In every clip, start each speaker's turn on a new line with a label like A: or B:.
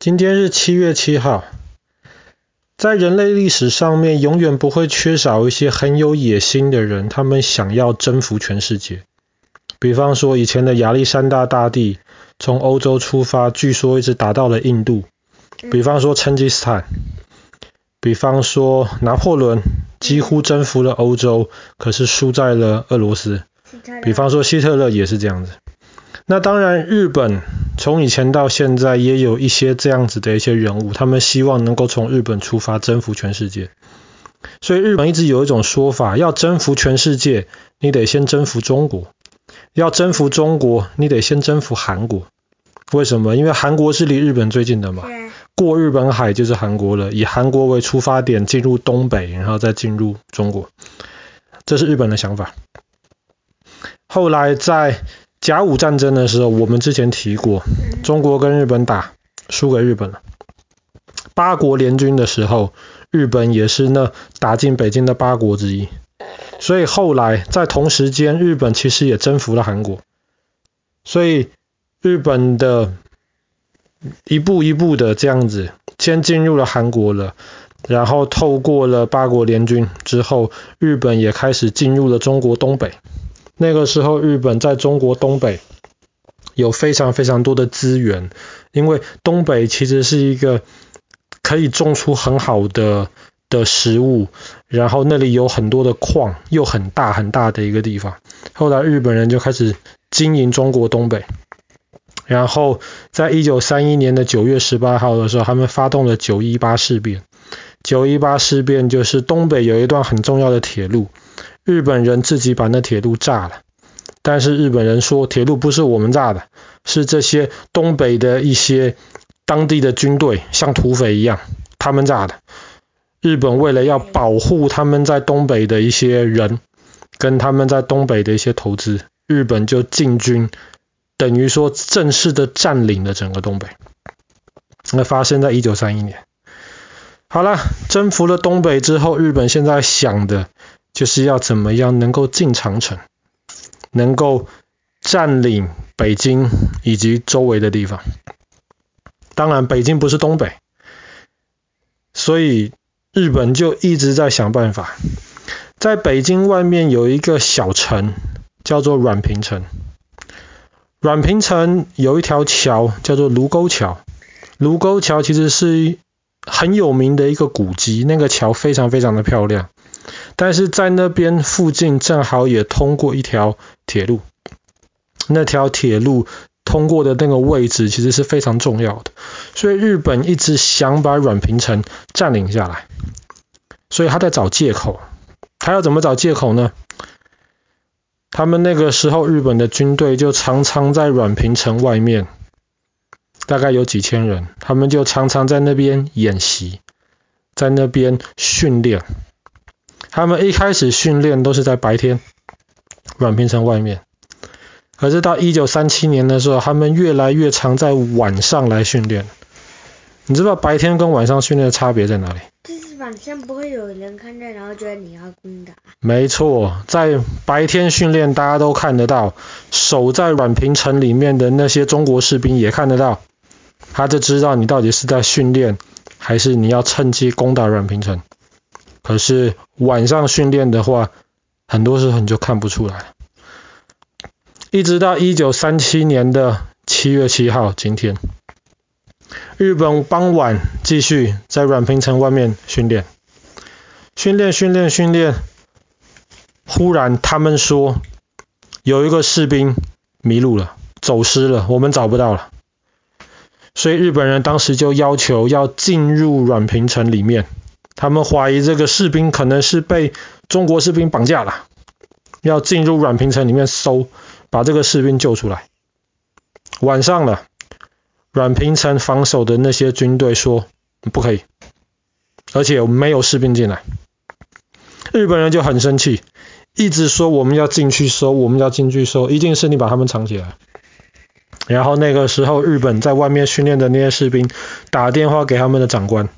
A: 今天是七月七号，在人类历史上面，永远不会缺少一些很有野心的人，他们想要征服全世界。比方说，以前的亚历山大大帝从欧洲出发，据说一直打到了印度。比方说，成吉思汗，比方说拿破仑，几乎征服了欧洲，可是输在了俄罗斯。比方说，希特勒也是这样子。那当然，日本从以前到现在也有一些这样子的一些人物，他们希望能够从日本出发征服全世界。所以日本一直有一种说法，要征服全世界，你得先征服中国；要征服中国，你得先征服韩国。为什么？因为韩国是离日本最近的嘛，过日本海就是韩国了。以韩国为出发点进入东北，然后再进入中国，这是日本的想法。后来在甲午战争的时候，我们之前提过，中国跟日本打，输给日本了。八国联军的时候，日本也是那打进北京的八国之一。所以后来在同时间，日本其实也征服了韩国。所以日本的一步一步的这样子，先进入了韩国了，然后透过了八国联军之后，日本也开始进入了中国东北。那个时候，日本在中国东北有非常非常多的资源，因为东北其实是一个可以种出很好的的食物，然后那里有很多的矿，又很大很大的一个地方。后来日本人就开始经营中国东北，然后在一九三一年的九月十八号的时候，他们发动了九一八事变。九一八事变就是东北有一段很重要的铁路。日本人自己把那铁路炸了，但是日本人说铁路不是我们炸的，是这些东北的一些当地的军队像土匪一样，他们炸的。日本为了要保护他们在东北的一些人，跟他们在东北的一些投资，日本就进军，等于说正式的占领了整个东北。那发生在一九三一年。好了，征服了东北之后，日本现在想的。就是要怎么样能够进长城，能够占领北京以及周围的地方。当然，北京不是东北，所以日本就一直在想办法。在北京外面有一个小城，叫做宛平城。宛平城有一条桥，叫做卢沟桥。卢沟桥其实是很有名的一个古迹，那个桥非常非常的漂亮。但是在那边附近正好也通过一条铁路，那条铁路通过的那个位置其实是非常重要的，所以日本一直想把宛平城占领下来，所以他在找借口，他要怎么找借口呢？他们那个时候日本的军队就常常在宛平城外面，大概有几千人，他们就常常在那边演习，在那边训练。他们一开始训练都是在白天，宛平城外面。可是到一九三七年的时候，他们越来越常在晚上来训练。你知道白天跟晚上训练的差别在哪里？
B: 就是晚上不会有人看见，然后觉得你要攻打。
A: 没错，在白天训练大家都看得到，守在宛平城里面的那些中国士兵也看得到，他就知道你到底是在训练，还是你要趁机攻打宛平城。可是晚上训练的话，很多时候你就看不出来。一直到一九三七年的七月七号，今天，日本傍晚继续在宛平城外面训练，训练训练训练，忽然他们说有一个士兵迷路了，走失了，我们找不到了。所以日本人当时就要求要进入宛平城里面。他们怀疑这个士兵可能是被中国士兵绑架了，要进入宛平城里面搜，把这个士兵救出来。晚上了，阮平城防守的那些军队说不可以，而且没有士兵进来。日本人就很生气，一直说我们要进去搜，我们要进去搜，一定是你把他们藏起来。然后那个时候，日本在外面训练的那些士兵打电话给他们的长官。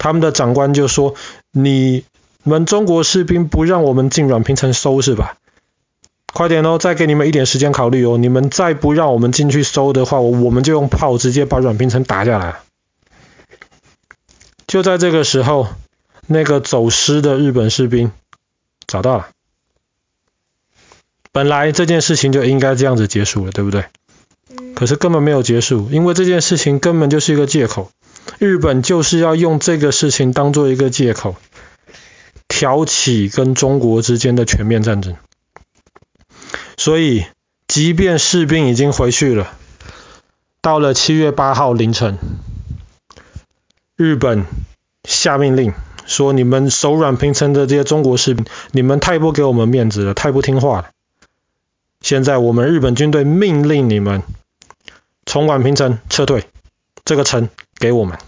A: 他们的长官就说：“你们中国士兵不让我们进软平城搜是吧？快点哦，再给你们一点时间考虑哦。你们再不让我们进去搜的话，我们就用炮直接把软平城打下来。”就在这个时候，那个走失的日本士兵找到了。本来这件事情就应该这样子结束了，对不对？可是根本没有结束，因为这件事情根本就是一个借口。日本就是要用这个事情当做一个借口，挑起跟中国之间的全面战争。所以，即便士兵已经回去了，到了七月八号凌晨，日本下命令说：“你们守软平城的这些中国士兵，你们太不给我们面子了，太不听话了。现在我们日本军队命令你们从宛平城撤退，这个城给我们。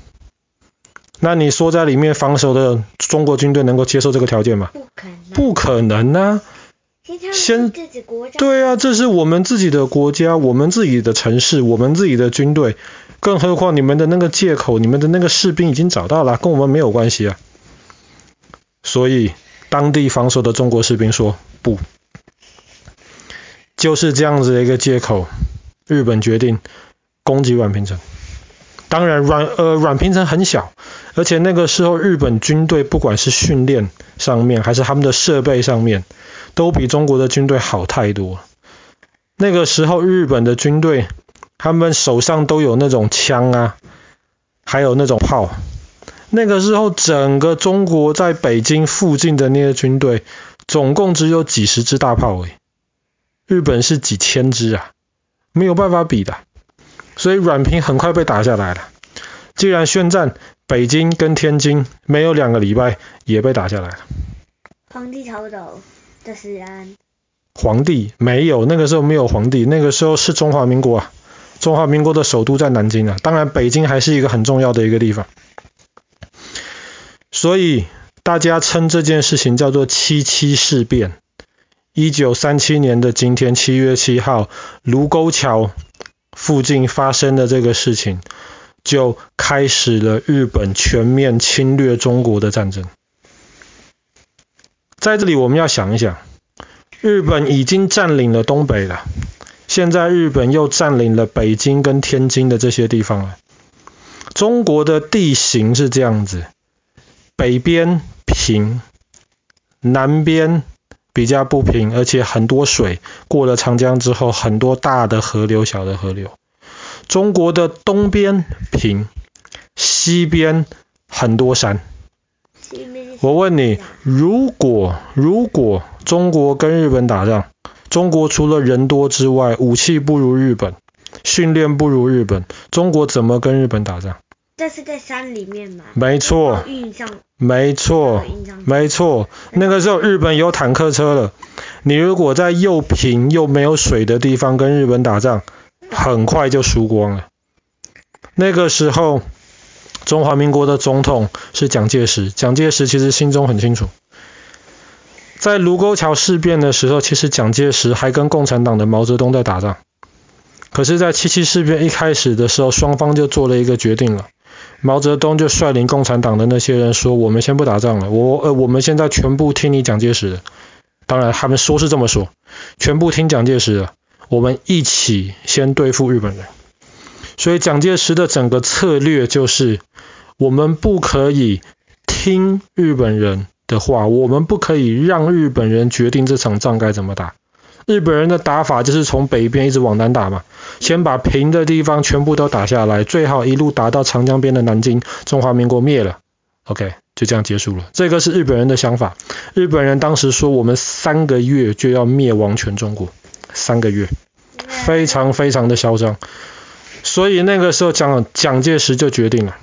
A: 那你说在里面防守的中国军队能够接受这个条件吗？
B: 不可能，
A: 不可能啊！”先对啊，这是我们自己的国家，我们自己的城市，我们自己的军队，更何况你们的那个借口，你们的那个士兵已经找到了，跟我们没有关系啊。所以当地防守的中国士兵说不，就是这样子的一个借口，日本决定攻击宛平城。当然软呃软平城很小，而且那个时候日本军队不管是训练上面，还是他们的设备上面。都比中国的军队好太多。那个时候，日本的军队，他们手上都有那种枪啊，还有那种炮。那个时候，整个中国在北京附近的那些军队，总共只有几十支大炮诶。日本是几千支啊，没有办法比的。所以软平很快被打下来了。既然宣战，北京跟天津没有两个礼拜也被打下来了。
B: 皇帝逃走。这是安
A: 皇帝没有，那个时候没有皇帝，那个时候是中华民国啊，中华民国的首都在南京啊，当然北京还是一个很重要的一个地方，所以大家称这件事情叫做七七事变。一九三七年的今天，七月七号，卢沟桥附近发生的这个事情，就开始了日本全面侵略中国的战争。在这里，我们要想一想，日本已经占领了东北了，现在日本又占领了北京跟天津的这些地方了。中国的地形是这样子，北边平，南边比较不平，而且很多水，过了长江之后，很多大的河流、小的河流。中国的东边平，西边很多山。我问你，如果如果中国跟日本打仗，中国除了人多之外，武器不如日本，训练不如日本，中国怎么跟日本打仗？
B: 这是在山里面吗？
A: 没错，没错，没错。那个时候日本有坦克车了，你如果在又平又没有水的地方跟日本打仗，很快就输光了。那个时候。中华民国的总统是蒋介石，蒋介石其实心中很清楚，在卢沟桥事变的时候，其实蒋介石还跟共产党的毛泽东在打仗。可是，在七七事变一开始的时候，双方就做了一个决定了，毛泽东就率领共产党的那些人说：“我们先不打仗了，我呃，我们现在全部听你蒋介石的。”当然，他们说是这么说，全部听蒋介石的，我们一起先对付日本人。所以，蒋介石的整个策略就是。我们不可以听日本人的话，我们不可以让日本人决定这场仗该怎么打。日本人的打法就是从北边一直往南打嘛，先把平的地方全部都打下来，最好一路打到长江边的南京，中华民国灭了。OK，就这样结束了。这个是日本人的想法。日本人当时说，我们三个月就要灭亡全中国，三个月，非常非常的嚣张。所以那个时候蒋蒋介石就决定了。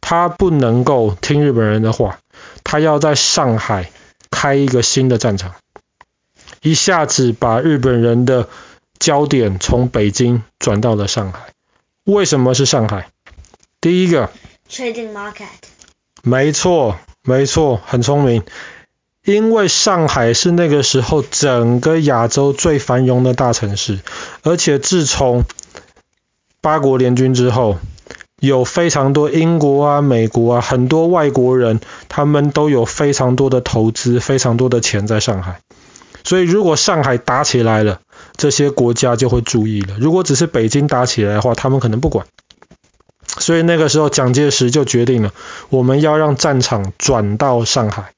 A: 他不能够听日本人的话，他要在上海开一个新的战场，一下子把日本人的焦点从北京转到了上海。为什么是上海？第一个
B: ，Trading Market。
A: 没错，没错，很聪明。因为上海是那个时候整个亚洲最繁荣的大城市，而且自从八国联军之后。有非常多英国啊、美国啊，很多外国人，他们都有非常多的投资、非常多的钱在上海。所以，如果上海打起来了，这些国家就会注意了。如果只是北京打起来的话，他们可能不管。所以那个时候蒋介石就决定了，我们要让战场转到上海。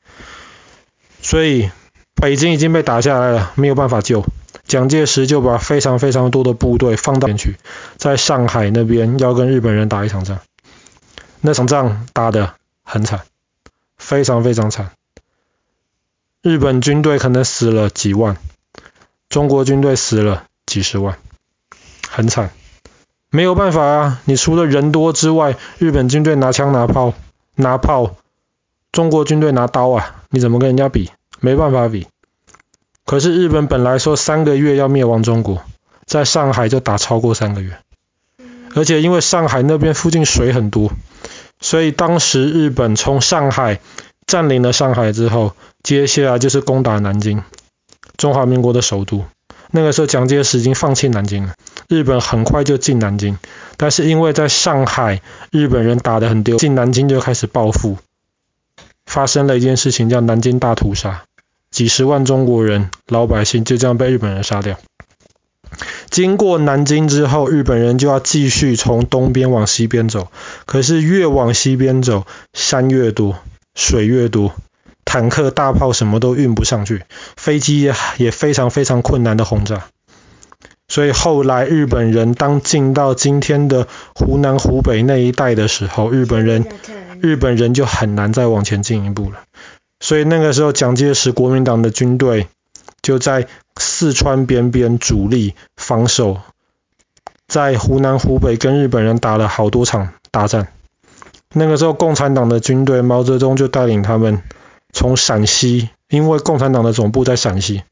A: 所以北京已经被打下来了，没有办法救。蒋介石就把非常非常多的部队放到边去，在上海那边要跟日本人打一场仗。那场仗打得很惨，非常非常惨。日本军队可能死了几万，中国军队死了几十万，很惨。没有办法啊，你除了人多之外，日本军队拿枪拿炮拿炮，中国军队拿刀啊，你怎么跟人家比？没办法比。可是日本本来说三个月要灭亡中国，在上海就打超过三个月，而且因为上海那边附近水很多，所以当时日本从上海占领了上海之后，接下来就是攻打南京，中华民国的首都。那个时候蒋介石已经放弃南京了，日本很快就进南京，但是因为在上海日本人打得很丢，进南京就开始报复，发生了一件事情叫南京大屠杀，几十万中国人老百姓就这样被日本人杀掉。经过南京之后，日本人就要继续从东边往西边走，可是越往西边走，山越多，水越多。坦克、大炮什么都运不上去，飞机也也非常非常困难的轰炸，所以后来日本人当进到今天的湖南、湖北那一带的时候，日本人日本人就很难再往前进一步了。所以那个时候，蒋介石国民党的军队就在四川边边主力防守，在湖南、湖北跟日本人打了好多场大战。那个时候，共产党的军队，毛泽东就带领他们。从陕西，因为共产党的总部在陕西，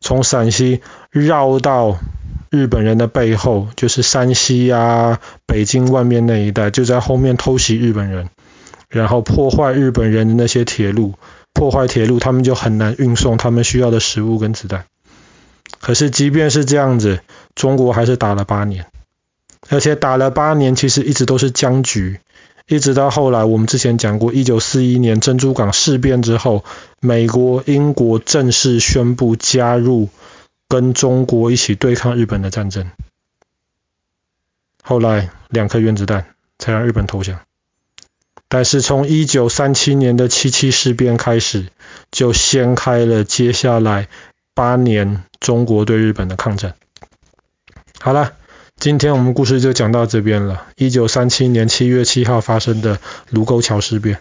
A: 从陕西绕到日本人的背后，就是山西啊、北京外面那一带，就在后面偷袭日本人，然后破坏日本人的那些铁路，破坏铁路，他们就很难运送他们需要的食物跟子弹。可是即便是这样子，中国还是打了八年，而且打了八年，其实一直都是僵局。一直到后来，我们之前讲过，一九四一年珍珠港事变之后，美国、英国正式宣布加入跟中国一起对抗日本的战争。后来两颗原子弹才让日本投降。但是从一九三七年的七七事变开始，就掀开了接下来八年中国对日本的抗战。好了。今天我们故事就讲到这边了。一九三七年七月七号发生的卢沟桥事变。